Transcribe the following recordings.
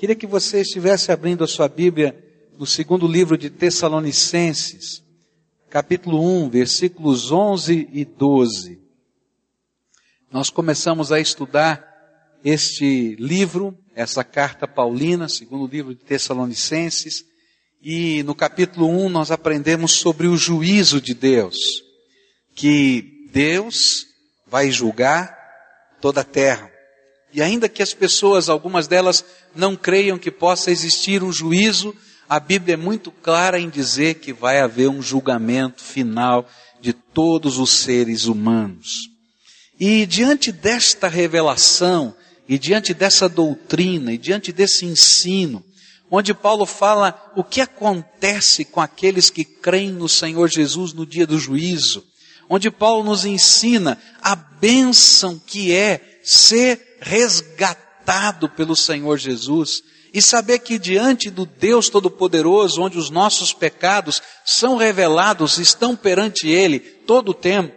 Queria que você estivesse abrindo a sua Bíblia no segundo livro de Tessalonicenses, capítulo 1, versículos 11 e 12. Nós começamos a estudar este livro, essa carta paulina, segundo livro de Tessalonicenses, e no capítulo 1 nós aprendemos sobre o juízo de Deus, que Deus vai julgar toda a terra. E ainda que as pessoas, algumas delas, não creiam que possa existir um juízo, a Bíblia é muito clara em dizer que vai haver um julgamento final de todos os seres humanos. E diante desta revelação, e diante dessa doutrina, e diante desse ensino, onde Paulo fala o que acontece com aqueles que creem no Senhor Jesus no dia do juízo, onde Paulo nos ensina a bênção que é ser resgatado pelo Senhor Jesus e saber que diante do Deus Todo-Poderoso, onde os nossos pecados são revelados, estão perante Ele todo o tempo.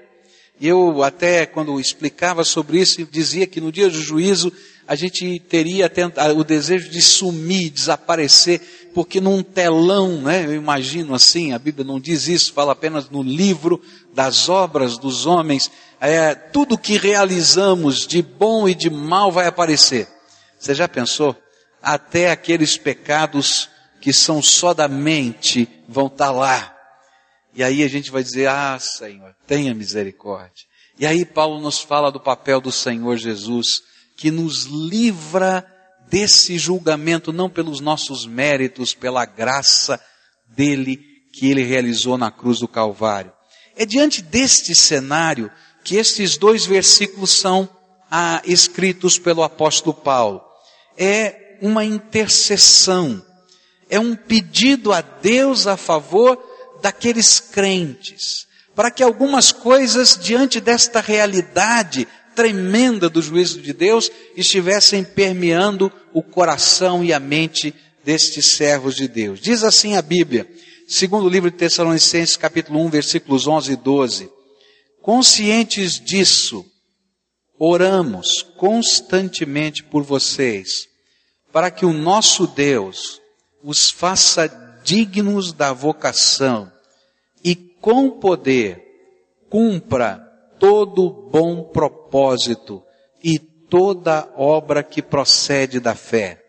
E eu até quando explicava sobre isso, dizia que no dia do juízo a gente teria o desejo de sumir, desaparecer, porque num telão, né, eu imagino assim, a Bíblia não diz isso, fala apenas no livro das obras dos homens, é, tudo que realizamos de bom e de mal vai aparecer. Você já pensou? Até aqueles pecados que são só da mente vão estar tá lá. E aí a gente vai dizer, ah Senhor, tenha misericórdia. E aí Paulo nos fala do papel do Senhor Jesus, que nos livra desse julgamento, não pelos nossos méritos, pela graça dele que ele realizou na cruz do Calvário. É diante deste cenário que estes dois versículos são ah, escritos pelo apóstolo Paulo. É uma intercessão, é um pedido a Deus a favor daqueles crentes, para que algumas coisas diante desta realidade tremenda do juízo de Deus estivessem permeando o coração e a mente destes servos de Deus. Diz assim a Bíblia, segundo o livro de Tessalonicenses, capítulo 1, versículos 11 e 12. Conscientes disso, oramos constantemente por vocês, para que o nosso Deus os faça dignos da vocação e com poder cumpra todo bom propósito e toda obra que procede da fé.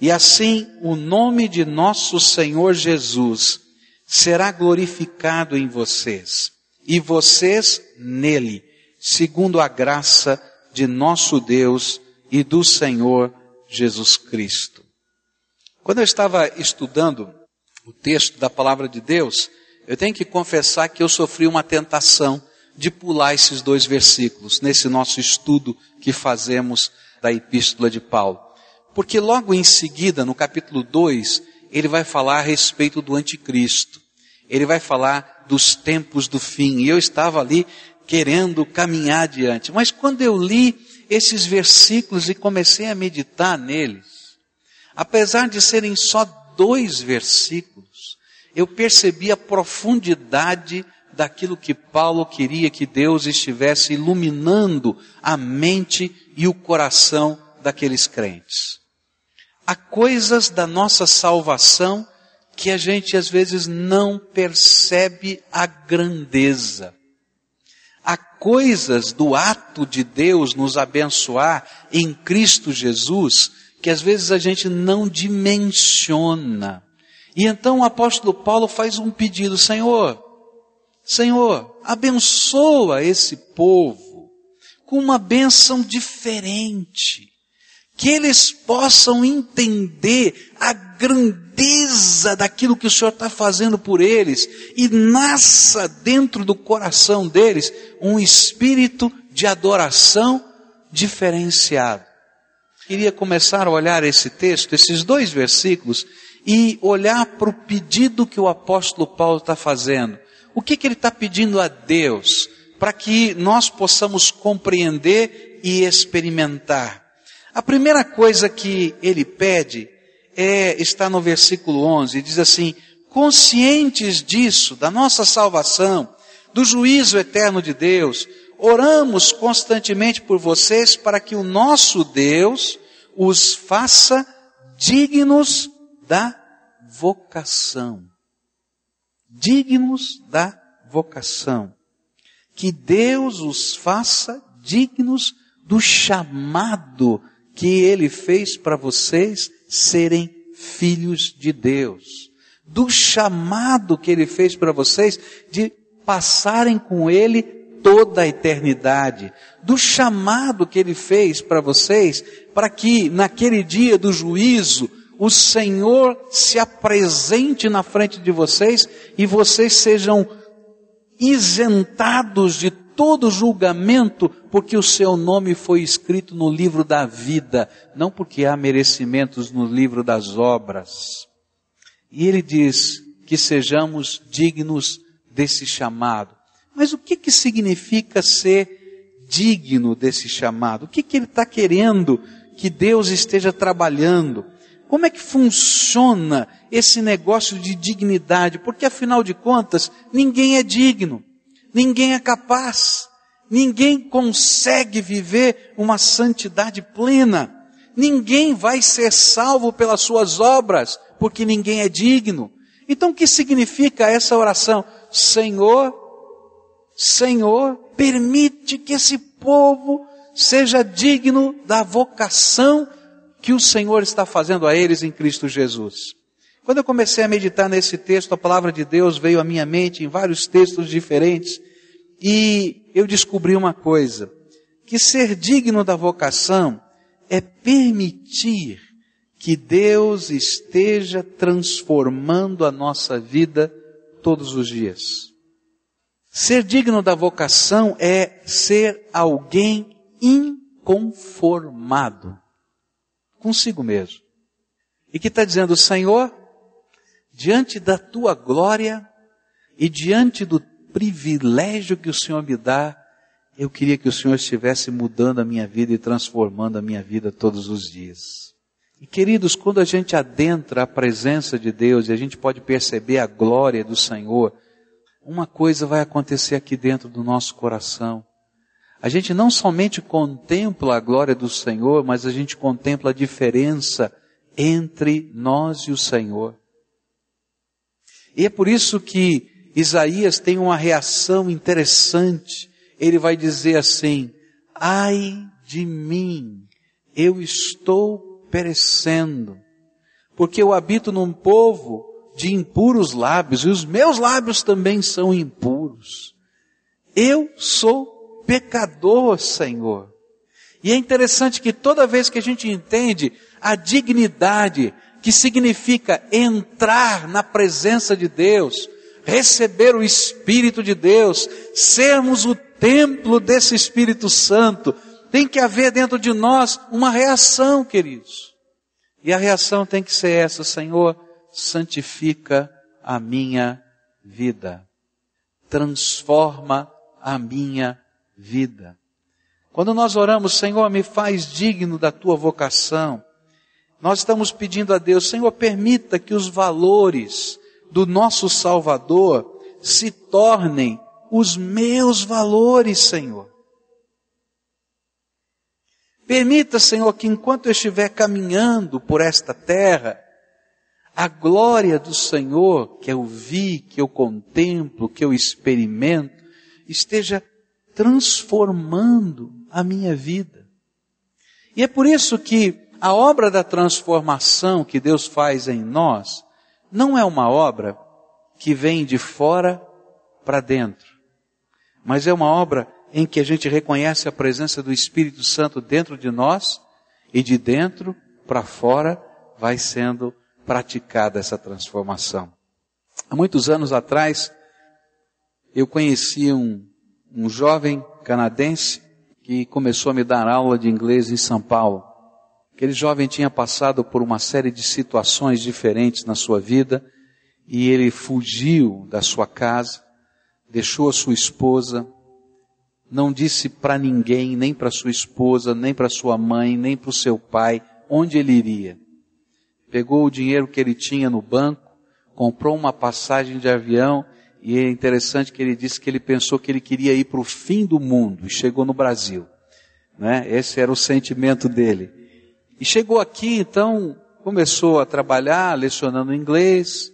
E assim o nome de nosso Senhor Jesus será glorificado em vocês e vocês nele, segundo a graça de nosso Deus e do Senhor Jesus Cristo. Quando eu estava estudando o texto da palavra de Deus, eu tenho que confessar que eu sofri uma tentação de pular esses dois versículos nesse nosso estudo que fazemos da epístola de Paulo. Porque logo em seguida, no capítulo 2, ele vai falar a respeito do anticristo. Ele vai falar dos tempos do fim. E eu estava ali querendo caminhar adiante. Mas quando eu li esses versículos e comecei a meditar neles, apesar de serem só dois versículos, eu percebi a profundidade daquilo que Paulo queria que Deus estivesse iluminando a mente e o coração daqueles crentes. Há coisas da nossa salvação que a gente às vezes não percebe a grandeza. Há coisas do ato de Deus nos abençoar em Cristo Jesus que às vezes a gente não dimensiona. E então o apóstolo Paulo faz um pedido, Senhor, Senhor, abençoa esse povo com uma bênção diferente que eles possam entender a grandeza daquilo que o Senhor está fazendo por eles e nasça dentro do coração deles um espírito de adoração diferenciado. Queria começar a olhar esse texto, esses dois versículos, e olhar para o pedido que o apóstolo Paulo está fazendo. O que, que ele está pedindo a Deus para que nós possamos compreender e experimentar? A primeira coisa que ele pede é, está no versículo 11, diz assim, conscientes disso, da nossa salvação, do juízo eterno de Deus, oramos constantemente por vocês para que o nosso Deus os faça dignos da vocação. Dignos da vocação. Que Deus os faça dignos do chamado que Ele fez para vocês serem filhos de Deus. Do chamado que Ele fez para vocês de passarem com Ele toda a eternidade. Do chamado que Ele fez para vocês para que naquele dia do juízo o Senhor se apresente na frente de vocês e vocês sejam isentados de todo julgamento, porque o seu nome foi escrito no livro da vida, não porque há merecimentos no livro das obras. E ele diz que sejamos dignos desse chamado. Mas o que que significa ser digno desse chamado? O que que ele está querendo que Deus esteja trabalhando? Como é que funciona esse negócio de dignidade? Porque afinal de contas, ninguém é digno. Ninguém é capaz. Ninguém consegue viver uma santidade plena. Ninguém vai ser salvo pelas suas obras, porque ninguém é digno. Então o que significa essa oração? Senhor, Senhor, permite que esse povo seja digno da vocação que o Senhor está fazendo a eles em Cristo Jesus. Quando eu comecei a meditar nesse texto, a palavra de Deus veio à minha mente em vários textos diferentes e eu descobri uma coisa, que ser digno da vocação é permitir que Deus esteja transformando a nossa vida todos os dias. Ser digno da vocação é ser alguém inconformado consigo mesmo. E que está dizendo, Senhor, diante da tua glória e diante do privilégio que o Senhor me dá, eu queria que o Senhor estivesse mudando a minha vida e transformando a minha vida todos os dias. E queridos, quando a gente adentra a presença de Deus e a gente pode perceber a glória do Senhor, uma coisa vai acontecer aqui dentro do nosso coração. A gente não somente contempla a glória do Senhor, mas a gente contempla a diferença entre nós e o Senhor. E é por isso que Isaías tem uma reação interessante. Ele vai dizer assim: ai de mim, eu estou perecendo, porque eu habito num povo de impuros lábios, e os meus lábios também são impuros. Eu sou pecador, Senhor. E é interessante que toda vez que a gente entende a dignidade que significa entrar na presença de Deus, receber o Espírito de Deus, sermos o templo desse Espírito Santo, tem que haver dentro de nós uma reação, queridos. E a reação tem que ser essa, Senhor, santifica a minha vida. Transforma a minha vida. Quando nós oramos, Senhor, me faz digno da tua vocação, nós estamos pedindo a Deus, Senhor, permita que os valores do nosso Salvador se tornem os meus valores, Senhor. Permita, Senhor, que enquanto eu estiver caminhando por esta terra, a glória do Senhor que eu vi, que eu contemplo, que eu experimento, esteja transformando a minha vida. E é por isso que a obra da transformação que Deus faz em nós não é uma obra que vem de fora para dentro, mas é uma obra em que a gente reconhece a presença do Espírito Santo dentro de nós e de dentro para fora vai sendo praticada essa transformação. Há muitos anos atrás, eu conheci um, um jovem canadense que começou a me dar aula de inglês em São Paulo. Aquele jovem tinha passado por uma série de situações diferentes na sua vida e ele fugiu da sua casa, deixou a sua esposa, não disse para ninguém, nem para sua esposa, nem para sua mãe, nem para o seu pai, onde ele iria pegou o dinheiro que ele tinha no banco, comprou uma passagem de avião e é interessante que ele disse que ele pensou que ele queria ir para o fim do mundo e chegou no Brasil. Né? Esse era o sentimento dele. E chegou aqui, então, começou a trabalhar lecionando inglês,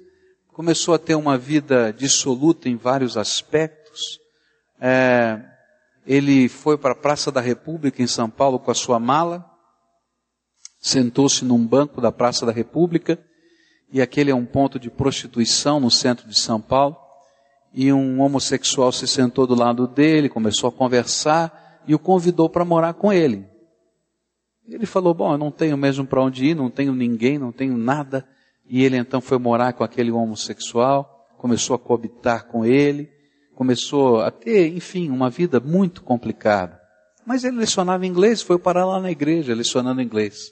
começou a ter uma vida dissoluta em vários aspectos. É, ele foi para a Praça da República em São Paulo com a sua mala, sentou-se num banco da Praça da República, e aquele é um ponto de prostituição no centro de São Paulo, e um homossexual se sentou do lado dele, começou a conversar e o convidou para morar com ele. Ele falou: Bom, eu não tenho mesmo para onde ir, não tenho ninguém, não tenho nada. E ele então foi morar com aquele homossexual, começou a coabitar com ele, começou a ter, enfim, uma vida muito complicada. Mas ele lecionava inglês, foi parar lá na igreja lecionando inglês.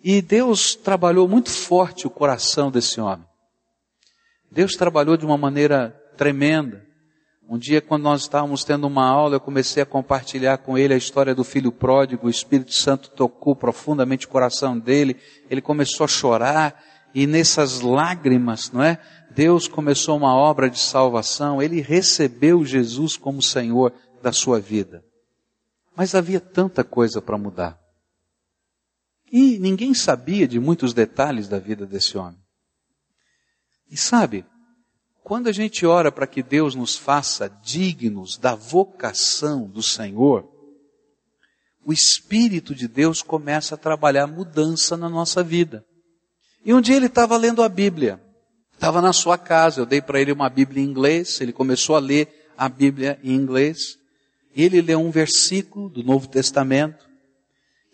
E Deus trabalhou muito forte o coração desse homem. Deus trabalhou de uma maneira tremenda. Um dia, quando nós estávamos tendo uma aula, eu comecei a compartilhar com ele a história do filho pródigo. O Espírito Santo tocou profundamente o coração dele. Ele começou a chorar e nessas lágrimas, não é? Deus começou uma obra de salvação. Ele recebeu Jesus como Senhor da sua vida. Mas havia tanta coisa para mudar. E ninguém sabia de muitos detalhes da vida desse homem. E sabe, quando a gente ora para que Deus nos faça dignos da vocação do Senhor, o Espírito de Deus começa a trabalhar mudança na nossa vida. E um dia ele estava lendo a Bíblia, estava na sua casa, eu dei para ele uma Bíblia em inglês, ele começou a ler a Bíblia em inglês, e ele leu um versículo do Novo Testamento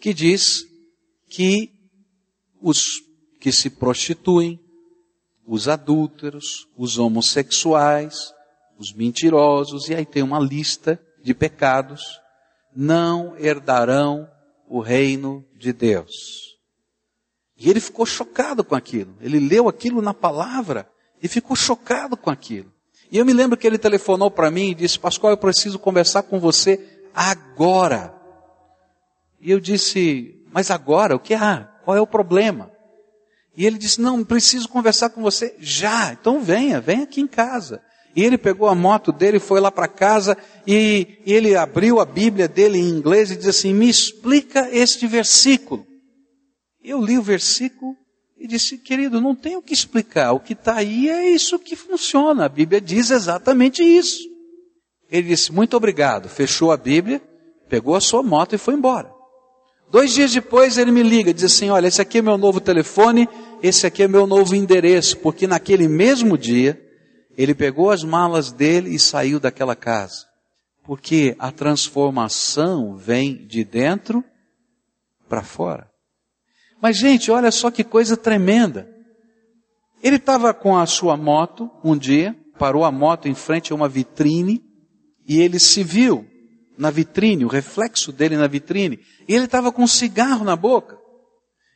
que diz que os que se prostituem, os adúlteros, os homossexuais, os mentirosos, e aí tem uma lista de pecados, não herdarão o reino de Deus. E ele ficou chocado com aquilo. Ele leu aquilo na palavra e ficou chocado com aquilo. E eu me lembro que ele telefonou para mim e disse: Pascoal, eu preciso conversar com você agora. E eu disse: Mas agora? O que há? Qual é o problema? E ele disse: Não, preciso conversar com você já. Então venha, venha aqui em casa. E ele pegou a moto dele, foi lá para casa e, e ele abriu a Bíblia dele em inglês e disse assim: Me explica este versículo. Eu li o versículo e disse: Querido, não tem o que explicar. O que está aí é isso que funciona. A Bíblia diz exatamente isso. Ele disse: Muito obrigado. Fechou a Bíblia, pegou a sua moto e foi embora. Dois dias depois ele me liga, diz assim: Olha, esse aqui é meu novo telefone, esse aqui é meu novo endereço, porque naquele mesmo dia ele pegou as malas dele e saiu daquela casa. Porque a transformação vem de dentro para fora. Mas, gente, olha só que coisa tremenda. Ele estava com a sua moto um dia, parou a moto em frente a uma vitrine e ele se viu na vitrine, o reflexo dele na vitrine, e ele estava com um cigarro na boca.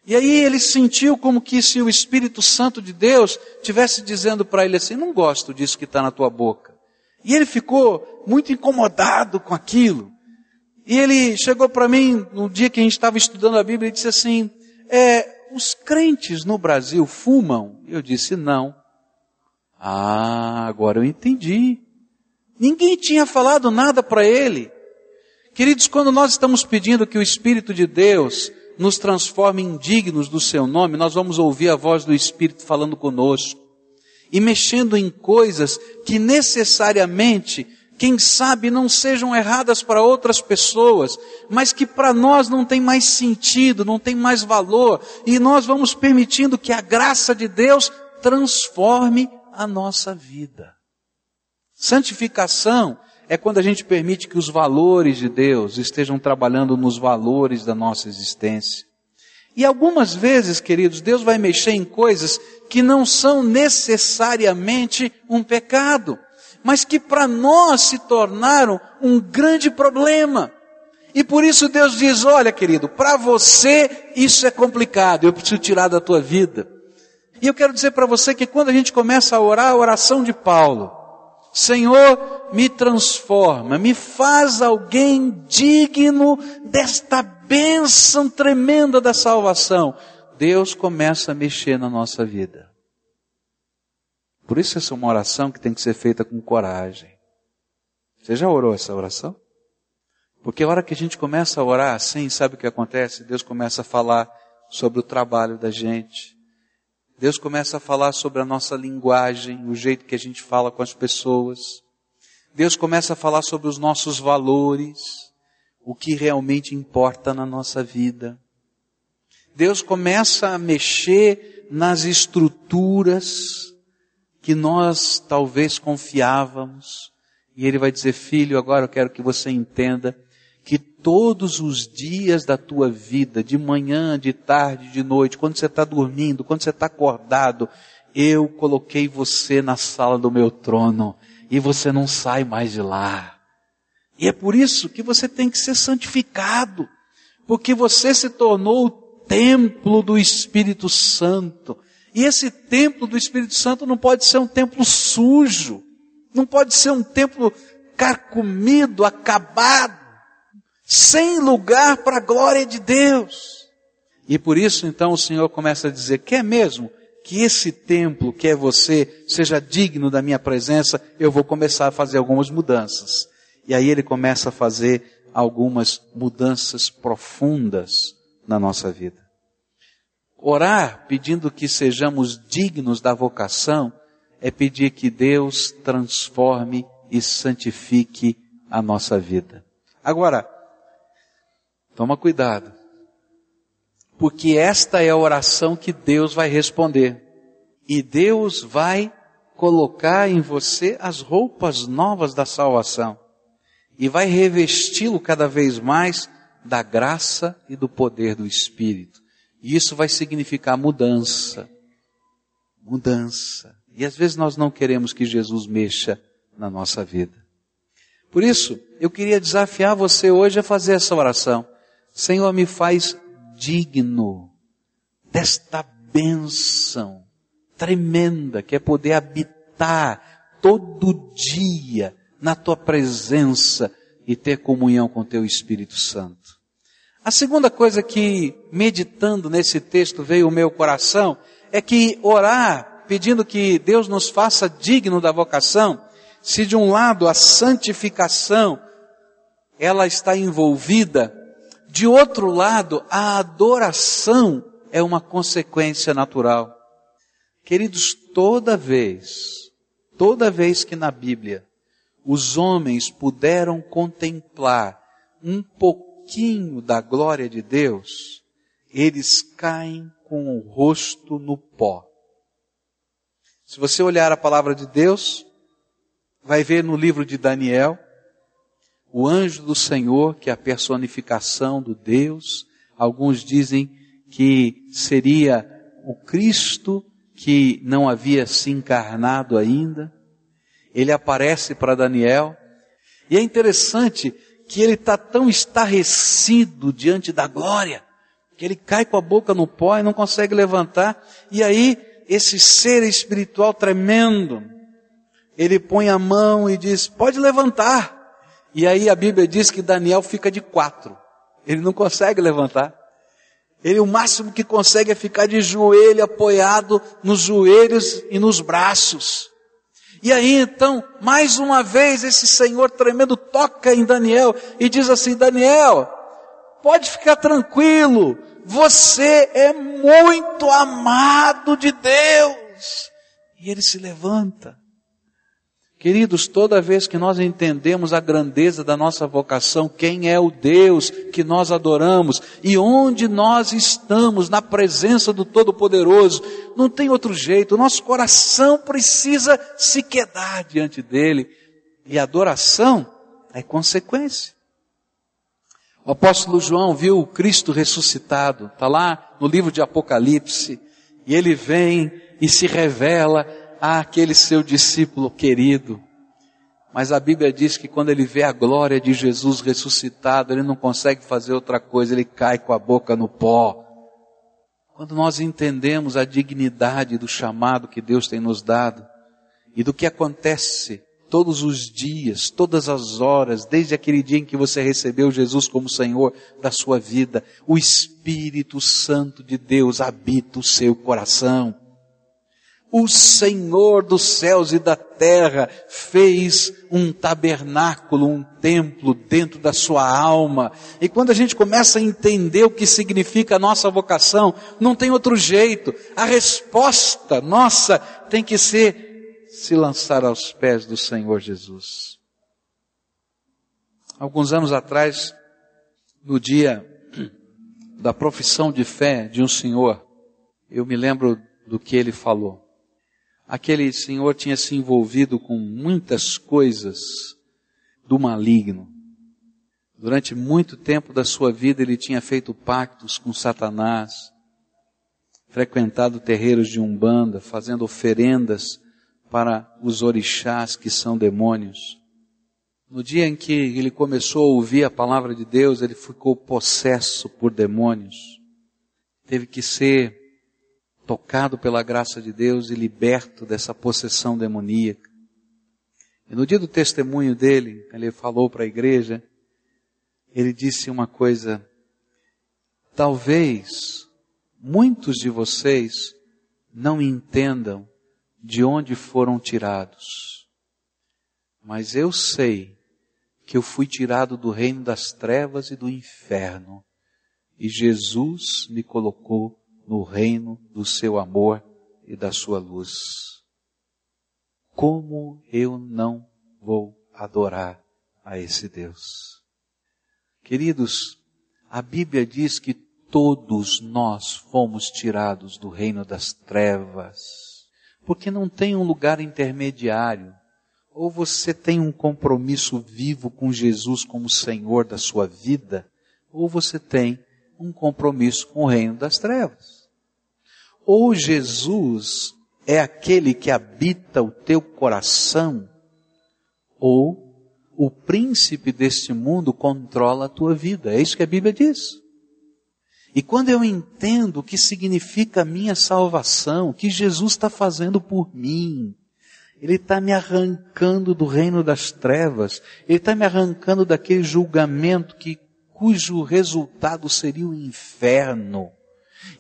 E aí ele sentiu como que se o Espírito Santo de Deus tivesse dizendo para ele assim: Não gosto disso que está na tua boca. E ele ficou muito incomodado com aquilo. E ele chegou para mim no dia que a gente estava estudando a Bíblia e disse assim: é, Os crentes no Brasil fumam? Eu disse: Não. Ah, agora eu entendi. Ninguém tinha falado nada para ele. Queridos, quando nós estamos pedindo que o Espírito de Deus nos transforme em dignos do seu nome, nós vamos ouvir a voz do Espírito falando conosco e mexendo em coisas que necessariamente, quem sabe, não sejam erradas para outras pessoas, mas que para nós não tem mais sentido, não tem mais valor, e nós vamos permitindo que a graça de Deus transforme a nossa vida. Santificação é quando a gente permite que os valores de Deus estejam trabalhando nos valores da nossa existência. E algumas vezes, queridos, Deus vai mexer em coisas que não são necessariamente um pecado, mas que para nós se tornaram um grande problema. E por isso Deus diz: olha, querido, para você isso é complicado, eu preciso tirar da tua vida. E eu quero dizer para você que quando a gente começa a orar a oração de Paulo, Senhor, me transforma, me faz alguém digno desta bênção tremenda da salvação. Deus começa a mexer na nossa vida. Por isso essa é uma oração que tem que ser feita com coragem. Você já orou essa oração? Porque a hora que a gente começa a orar assim, sabe o que acontece? Deus começa a falar sobre o trabalho da gente. Deus começa a falar sobre a nossa linguagem, o jeito que a gente fala com as pessoas. Deus começa a falar sobre os nossos valores, o que realmente importa na nossa vida. Deus começa a mexer nas estruturas que nós talvez confiávamos. E Ele vai dizer, filho, agora eu quero que você entenda que todos os dias da tua vida, de manhã, de tarde, de noite, quando você está dormindo, quando você está acordado, eu coloquei você na sala do meu trono e você não sai mais de lá. E é por isso que você tem que ser santificado, porque você se tornou templo do Espírito Santo. E esse templo do Espírito Santo não pode ser um templo sujo, não pode ser um templo carcomido, acabado, sem lugar para a glória de Deus. E por isso então o Senhor começa a dizer: quer mesmo que esse templo, que é você, seja digno da minha presença, eu vou começar a fazer algumas mudanças. E aí ele começa a fazer algumas mudanças profundas na nossa vida. Orar pedindo que sejamos dignos da vocação é pedir que Deus transforme e santifique a nossa vida. Agora, toma cuidado, porque esta é a oração que Deus vai responder. E Deus vai colocar em você as roupas novas da salvação e vai revesti-lo cada vez mais da graça e do poder do Espírito. E isso vai significar mudança. Mudança. E às vezes nós não queremos que Jesus mexa na nossa vida. Por isso, eu queria desafiar você hoje a fazer essa oração. Senhor, me faz digno desta bênção tremenda que é poder habitar todo dia na tua presença e ter comunhão com teu Espírito Santo. A segunda coisa que, meditando nesse texto, veio ao meu coração, é que orar, pedindo que Deus nos faça digno da vocação, se de um lado a santificação, ela está envolvida, de outro lado, a adoração é uma consequência natural. Queridos, toda vez, toda vez que na Bíblia os homens puderam contemplar um pouquinho da glória de Deus, eles caem com o rosto no pó. Se você olhar a palavra de Deus, vai ver no livro de Daniel, o anjo do Senhor, que é a personificação do Deus, alguns dizem que seria o Cristo que não havia se encarnado ainda. Ele aparece para Daniel. E é interessante que ele está tão estarrecido diante da glória, que ele cai com a boca no pó e não consegue levantar. E aí, esse ser espiritual tremendo, ele põe a mão e diz: Pode levantar. E aí a Bíblia diz que Daniel fica de quatro. Ele não consegue levantar. Ele o máximo que consegue é ficar de joelho apoiado nos joelhos e nos braços. E aí então, mais uma vez, esse Senhor tremendo toca em Daniel e diz assim: Daniel, pode ficar tranquilo, você é muito amado de Deus. E ele se levanta. Queridos, toda vez que nós entendemos a grandeza da nossa vocação, quem é o Deus que nós adoramos e onde nós estamos na presença do Todo-Poderoso, não tem outro jeito, nosso coração precisa se quedar diante dele e adoração é consequência. O apóstolo João viu o Cristo ressuscitado, está lá no livro de Apocalipse, e ele vem e se revela àquele seu discípulo querido. Mas a Bíblia diz que quando ele vê a glória de Jesus ressuscitado, ele não consegue fazer outra coisa, ele cai com a boca no pó. Quando nós entendemos a dignidade do chamado que Deus tem nos dado e do que acontece todos os dias, todas as horas, desde aquele dia em que você recebeu Jesus como Senhor da sua vida, o Espírito Santo de Deus habita o seu coração. O Senhor dos céus e da terra fez um tabernáculo, um templo dentro da sua alma. E quando a gente começa a entender o que significa a nossa vocação, não tem outro jeito. A resposta nossa tem que ser se lançar aos pés do Senhor Jesus. Alguns anos atrás, no dia da profissão de fé de um senhor, eu me lembro do que ele falou. Aquele senhor tinha se envolvido com muitas coisas do maligno. Durante muito tempo da sua vida ele tinha feito pactos com Satanás, frequentado terreiros de umbanda, fazendo oferendas para os orixás que são demônios. No dia em que ele começou a ouvir a palavra de Deus, ele ficou possesso por demônios. Teve que ser tocado pela graça de Deus e liberto dessa possessão demoníaca. E no dia do testemunho dele, ele falou para a igreja, ele disse uma coisa, talvez muitos de vocês não entendam de onde foram tirados, mas eu sei que eu fui tirado do reino das trevas e do inferno, e Jesus me colocou no reino do seu amor e da sua luz. Como eu não vou adorar a esse Deus? Queridos, a Bíblia diz que todos nós fomos tirados do reino das trevas, porque não tem um lugar intermediário ou você tem um compromisso vivo com Jesus como Senhor da sua vida, ou você tem um compromisso com o reino das trevas. Ou Jesus é aquele que habita o teu coração, ou o príncipe deste mundo controla a tua vida. É isso que a Bíblia diz. E quando eu entendo o que significa a minha salvação, o que Jesus está fazendo por mim, ele está me arrancando do reino das trevas. Ele está me arrancando daquele julgamento que, cujo resultado seria o inferno.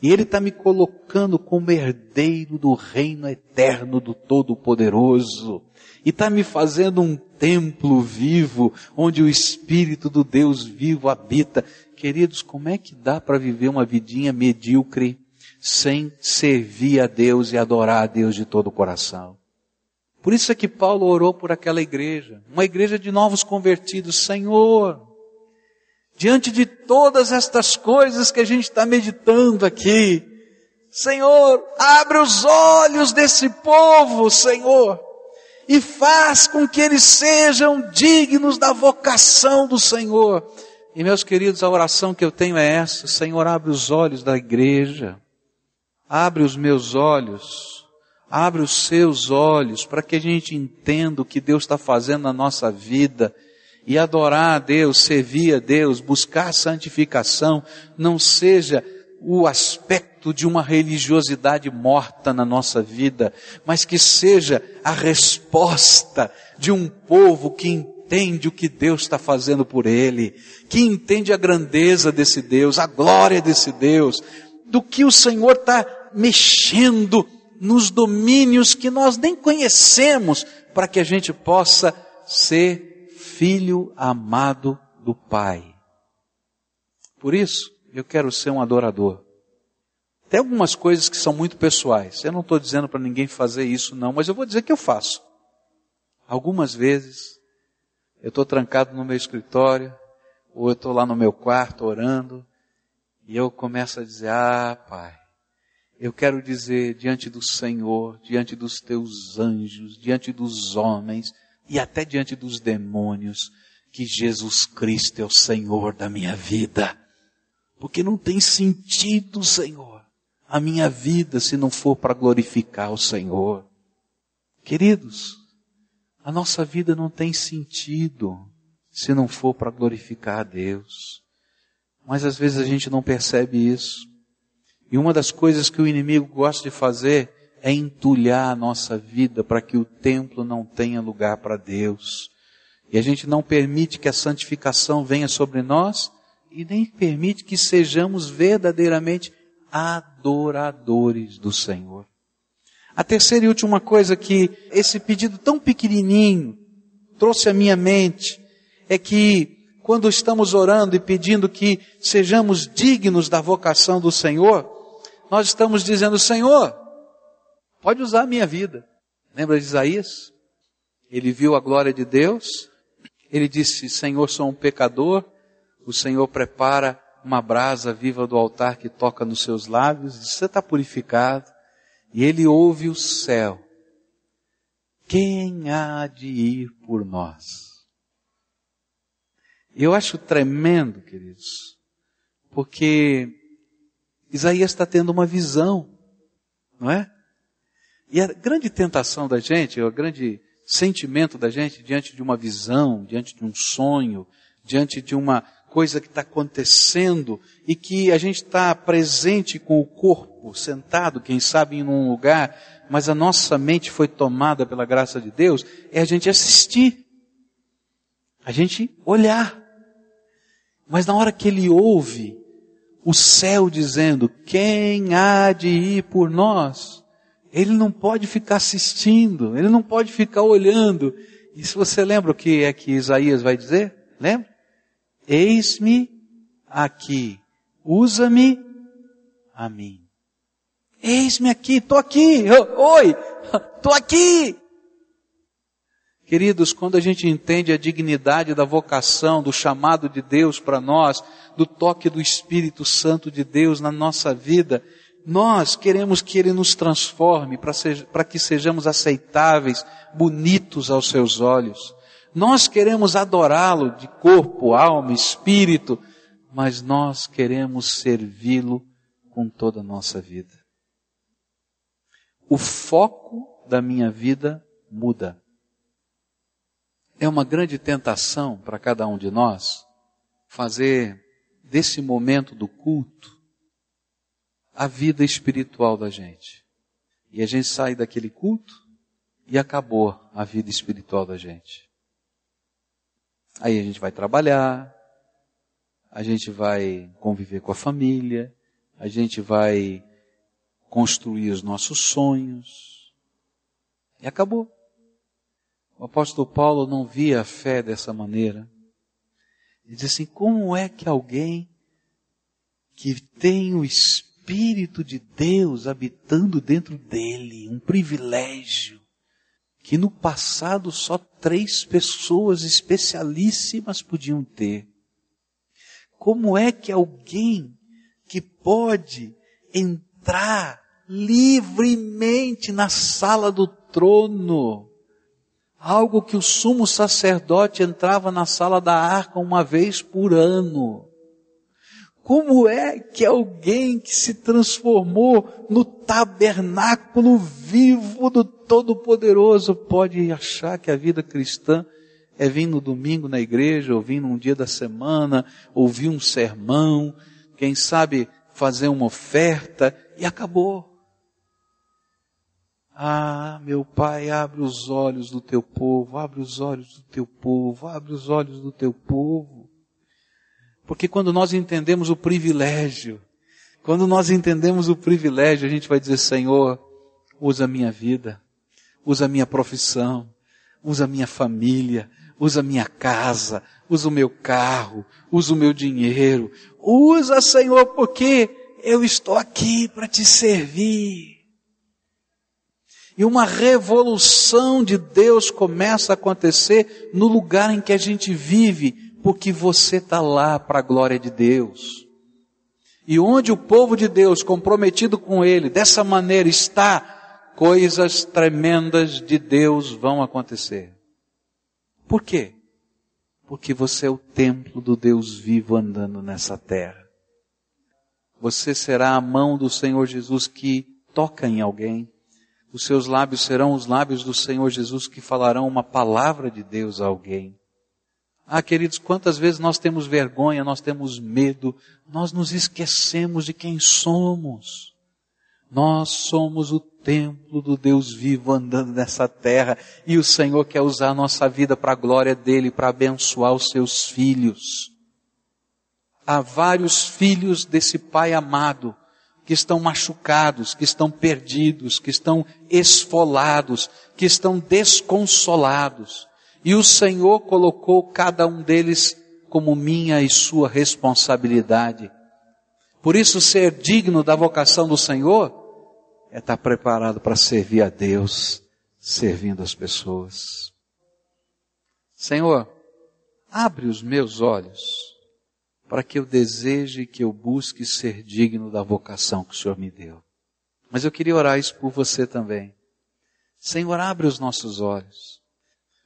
E Ele está me colocando como herdeiro do reino eterno do Todo-Poderoso. E está me fazendo um templo vivo, onde o Espírito do Deus vivo habita. Queridos, como é que dá para viver uma vidinha medíocre sem servir a Deus e adorar a Deus de todo o coração? Por isso é que Paulo orou por aquela igreja, uma igreja de novos convertidos. Senhor, diante de todas estas coisas que a gente está meditando aqui, Senhor, abre os olhos desse povo, Senhor, e faz com que eles sejam dignos da vocação do Senhor. E meus queridos, a oração que eu tenho é essa: Senhor, abre os olhos da igreja, abre os meus olhos. Abre os seus olhos para que a gente entenda o que Deus está fazendo na nossa vida e adorar a Deus, servir a Deus, buscar santificação, não seja o aspecto de uma religiosidade morta na nossa vida, mas que seja a resposta de um povo que entende o que Deus está fazendo por ele, que entende a grandeza desse Deus, a glória desse Deus, do que o Senhor está mexendo nos domínios que nós nem conhecemos, para que a gente possa ser filho amado do Pai. Por isso, eu quero ser um adorador. Tem algumas coisas que são muito pessoais. Eu não estou dizendo para ninguém fazer isso, não, mas eu vou dizer que eu faço. Algumas vezes, eu estou trancado no meu escritório, ou eu estou lá no meu quarto orando, e eu começo a dizer, ah, Pai, eu quero dizer diante do Senhor, diante dos teus anjos, diante dos homens e até diante dos demônios, que Jesus Cristo é o Senhor da minha vida. Porque não tem sentido, Senhor, a minha vida se não for para glorificar o Senhor. Queridos, a nossa vida não tem sentido se não for para glorificar a Deus. Mas às vezes a gente não percebe isso. E uma das coisas que o inimigo gosta de fazer é entulhar a nossa vida para que o templo não tenha lugar para Deus. E a gente não permite que a santificação venha sobre nós e nem permite que sejamos verdadeiramente adoradores do Senhor. A terceira e última coisa que esse pedido tão pequenininho trouxe à minha mente é que quando estamos orando e pedindo que sejamos dignos da vocação do Senhor, nós estamos dizendo, Senhor, pode usar a minha vida. Lembra de Isaías? Ele viu a glória de Deus, ele disse, Senhor, sou um pecador, o Senhor prepara uma brasa viva do altar que toca nos seus lábios, você está purificado, e ele ouve o céu. Quem há de ir por nós? Eu acho tremendo, queridos, porque Isaías está tendo uma visão, não é? E a grande tentação da gente, o grande sentimento da gente diante de uma visão, diante de um sonho, diante de uma coisa que está acontecendo e que a gente está presente com o corpo, sentado, quem sabe em um lugar, mas a nossa mente foi tomada pela graça de Deus, é a gente assistir, a gente olhar. Mas na hora que ele ouve o céu dizendo, quem há de ir por nós? Ele não pode ficar assistindo, ele não pode ficar olhando. E se você lembra o que é que Isaías vai dizer? Lembra? Eis-me aqui, usa-me a mim. Eis-me aqui, tô aqui, oi, tô aqui. Queridos, quando a gente entende a dignidade da vocação, do chamado de Deus para nós, do toque do Espírito Santo de Deus na nossa vida, nós queremos que Ele nos transforme para que sejamos aceitáveis, bonitos aos seus olhos. Nós queremos adorá-lo de corpo, alma, espírito, mas nós queremos servi-lo com toda a nossa vida. O foco da minha vida muda. É uma grande tentação para cada um de nós fazer desse momento do culto a vida espiritual da gente. E a gente sai daquele culto e acabou a vida espiritual da gente. Aí a gente vai trabalhar, a gente vai conviver com a família, a gente vai construir os nossos sonhos. E acabou. O apóstolo Paulo não via a fé dessa maneira. Ele diz assim: como é que alguém que tem o Espírito de Deus habitando dentro dele, um privilégio, que no passado só três pessoas especialíssimas podiam ter. Como é que alguém que pode entrar livremente na sala do trono, algo que o sumo sacerdote entrava na sala da arca uma vez por ano, como é que alguém que se transformou no tabernáculo vivo do Todo-Poderoso pode achar que a vida cristã é vir no domingo na igreja, ou vir num dia da semana, ouvir um sermão, quem sabe fazer uma oferta e acabou. Ah, meu Pai, abre os olhos do teu povo, abre os olhos do teu povo, abre os olhos do teu povo. Porque quando nós entendemos o privilégio, quando nós entendemos o privilégio, a gente vai dizer, Senhor, usa a minha vida, usa a minha profissão, usa a minha família, usa a minha casa, usa o meu carro, usa o meu dinheiro. Usa, Senhor, porque eu estou aqui para te servir. E uma revolução de Deus começa a acontecer no lugar em que a gente vive, porque você está lá para a glória de Deus. E onde o povo de Deus, comprometido com Ele, dessa maneira está, coisas tremendas de Deus vão acontecer. Por quê? Porque você é o templo do Deus vivo andando nessa terra. Você será a mão do Senhor Jesus que toca em alguém. Os seus lábios serão os lábios do Senhor Jesus que falarão uma palavra de Deus a alguém. Ah, queridos, quantas vezes nós temos vergonha, nós temos medo, nós nos esquecemos de quem somos. Nós somos o templo do Deus vivo andando nessa terra e o Senhor quer usar a nossa vida para a glória dele, para abençoar os seus filhos. Há vários filhos desse Pai amado que estão machucados, que estão perdidos, que estão esfolados, que estão desconsolados. E o Senhor colocou cada um deles como minha e sua responsabilidade. Por isso, ser digno da vocação do Senhor é estar preparado para servir a Deus, servindo as pessoas. Senhor, abre os meus olhos para que eu deseje que eu busque ser digno da vocação que o Senhor me deu. Mas eu queria orar isso por você também. Senhor, abre os nossos olhos.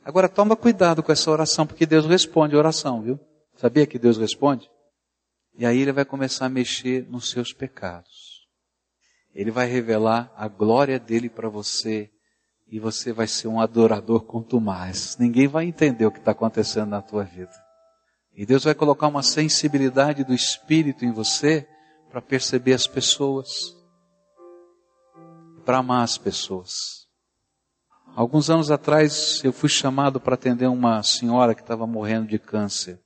Agora toma cuidado com essa oração, porque Deus responde a oração, viu? Sabia que Deus responde? E aí ele vai começar a mexer nos seus pecados. Ele vai revelar a glória dele para você e você vai ser um adorador quanto mais. Ninguém vai entender o que está acontecendo na tua vida. E Deus vai colocar uma sensibilidade do Espírito em você para perceber as pessoas, para amar as pessoas. Alguns anos atrás eu fui chamado para atender uma senhora que estava morrendo de câncer.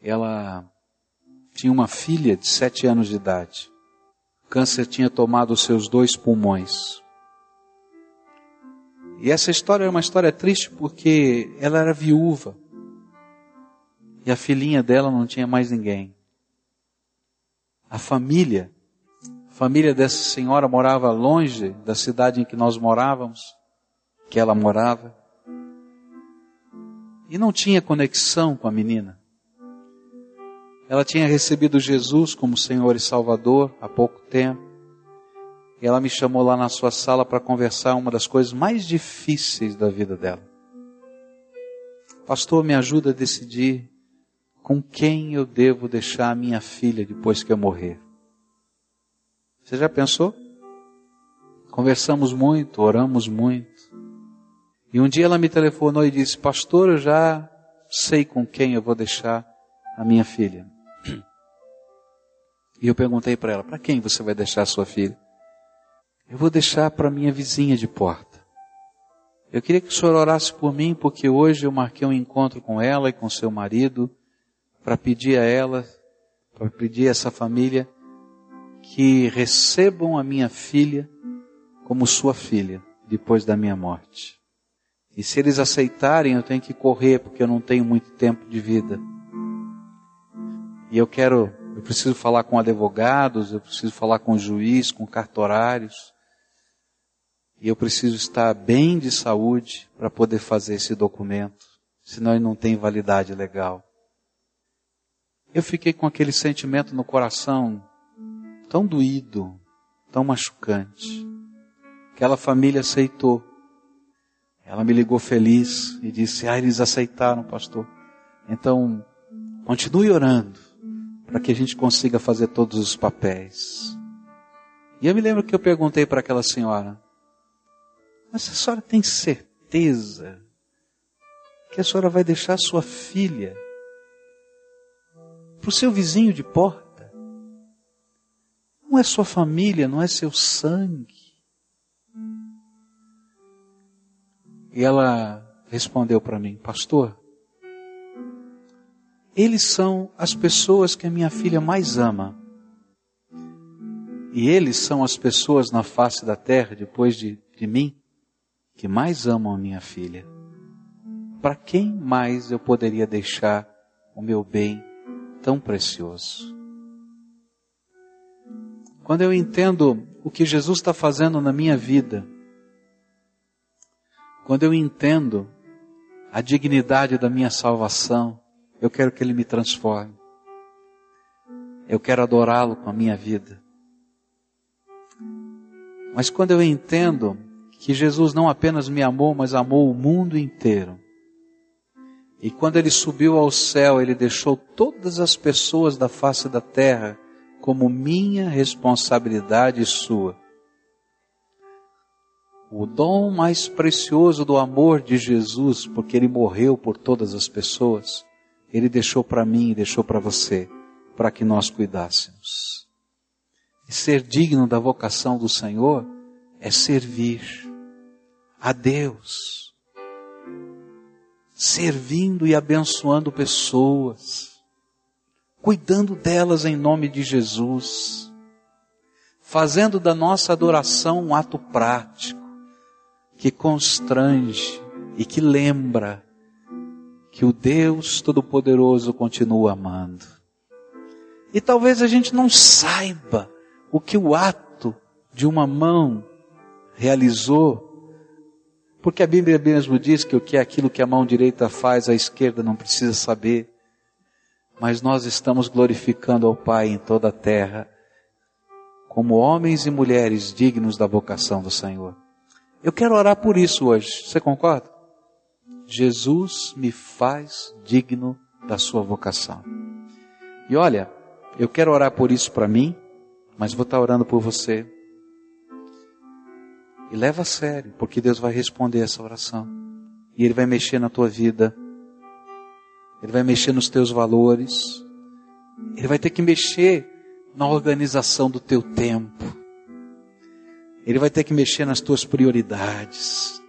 Ela tinha uma filha de sete anos de idade. O câncer tinha tomado os seus dois pulmões. E essa história é uma história triste porque ela era viúva. E a filhinha dela não tinha mais ninguém. A família, família dessa senhora morava longe da cidade em que nós morávamos, que ela morava. E não tinha conexão com a menina. Ela tinha recebido Jesus como Senhor e Salvador há pouco tempo. E ela me chamou lá na sua sala para conversar uma das coisas mais difíceis da vida dela. Pastor, me ajuda a decidir com quem eu devo deixar a minha filha depois que eu morrer? Você já pensou? Conversamos muito, oramos muito. E um dia ela me telefonou e disse: Pastor, eu já sei com quem eu vou deixar a minha filha. E eu perguntei para ela: Para quem você vai deixar a sua filha? Eu vou deixar para minha vizinha de porta. Eu queria que o senhor orasse por mim, porque hoje eu marquei um encontro com ela e com seu marido para pedir a ela, para pedir a essa família que recebam a minha filha como sua filha depois da minha morte. E se eles aceitarem, eu tenho que correr porque eu não tenho muito tempo de vida. E eu quero, eu preciso falar com advogados, eu preciso falar com juiz, com cartorários. E eu preciso estar bem de saúde para poder fazer esse documento, senão ele não tem validade legal. Eu fiquei com aquele sentimento no coração tão doído, tão machucante. Aquela família aceitou. Ela me ligou feliz e disse: Ah, eles aceitaram, pastor. Então, continue orando para que a gente consiga fazer todos os papéis. E eu me lembro que eu perguntei para aquela senhora: Mas a senhora tem certeza que a senhora vai deixar sua filha para o seu vizinho de porta. Não é sua família, não é seu sangue. E ela respondeu para mim, pastor, eles são as pessoas que a minha filha mais ama. E eles são as pessoas na face da terra, depois de, de mim, que mais amam a minha filha. Para quem mais eu poderia deixar o meu bem tão precioso. Quando eu entendo o que Jesus está fazendo na minha vida, quando eu entendo a dignidade da minha salvação, eu quero que Ele me transforme. Eu quero adorá-lo com a minha vida. Mas quando eu entendo que Jesus não apenas me amou, mas amou o mundo inteiro, e quando ele subiu ao céu, ele deixou todas as pessoas da face da terra como minha responsabilidade e sua. O dom mais precioso do amor de Jesus, porque ele morreu por todas as pessoas, ele deixou para mim e deixou para você, para que nós cuidássemos. E ser digno da vocação do Senhor é servir a Deus servindo e abençoando pessoas, cuidando delas em nome de Jesus. fazendo da nossa adoração um ato prático, que constrange e que lembra que o Deus Todo-Poderoso continua amando. E talvez a gente não saiba o que o ato de uma mão realizou, porque a Bíblia mesmo diz que o que é aquilo que a mão direita faz, a esquerda não precisa saber. Mas nós estamos glorificando ao Pai em toda a terra, como homens e mulheres dignos da vocação do Senhor. Eu quero orar por isso hoje. Você concorda? Jesus me faz digno da sua vocação. E olha, eu quero orar por isso para mim, mas vou estar orando por você. E leva a sério, porque Deus vai responder essa oração. E Ele vai mexer na tua vida. Ele vai mexer nos teus valores. Ele vai ter que mexer na organização do teu tempo. Ele vai ter que mexer nas tuas prioridades.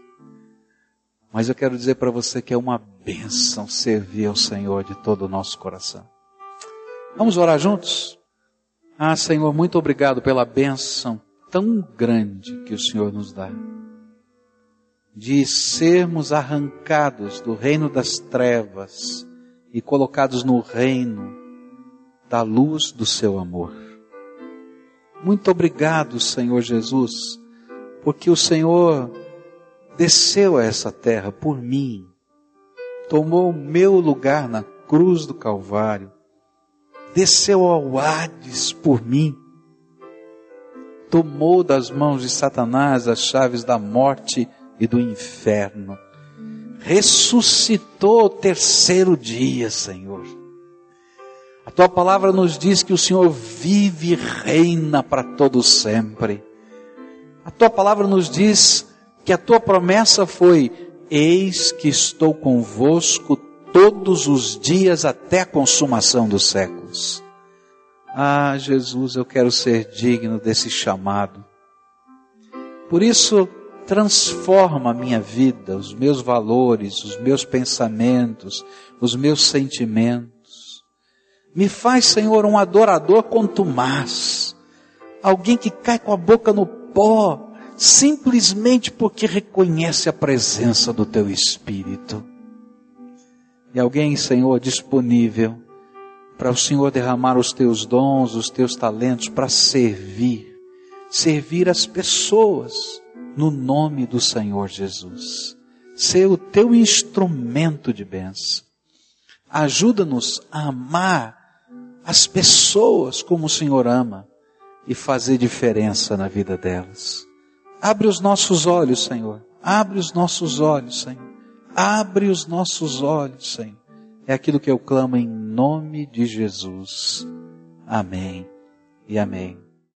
Mas eu quero dizer para você que é uma bênção servir ao Senhor de todo o nosso coração. Vamos orar juntos? Ah, Senhor, muito obrigado pela bênção tão grande que o Senhor nos dá. De sermos arrancados do reino das trevas e colocados no reino da luz do seu amor. Muito obrigado, Senhor Jesus, porque o Senhor desceu a essa terra por mim, tomou o meu lugar na cruz do Calvário, desceu ao Hades por mim, tomou das mãos de Satanás as chaves da morte e do inferno, ressuscitou o terceiro dia, Senhor. A tua palavra nos diz que o Senhor vive e reina para todo sempre. A tua palavra nos diz que a tua promessa foi: Eis que estou convosco todos os dias até a consumação dos séculos. Ah, Jesus, eu quero ser digno desse chamado. Por isso, transforma a minha vida, os meus valores, os meus pensamentos, os meus sentimentos. Me faz, Senhor, um adorador contumaz. Alguém que cai com a boca no pó, simplesmente porque reconhece a presença do Teu Espírito. E alguém, Senhor, disponível para o Senhor derramar os Teus dons, os Teus talentos para servir, servir as pessoas no nome do Senhor Jesus. Ser o Teu instrumento de bênção. Ajuda-nos a amar as pessoas como o Senhor ama e fazer diferença na vida delas. Abre os nossos olhos, Senhor. Abre os nossos olhos, Senhor. Abre os nossos olhos, Senhor. É aquilo que eu clamo em nome de Jesus. Amém e amém.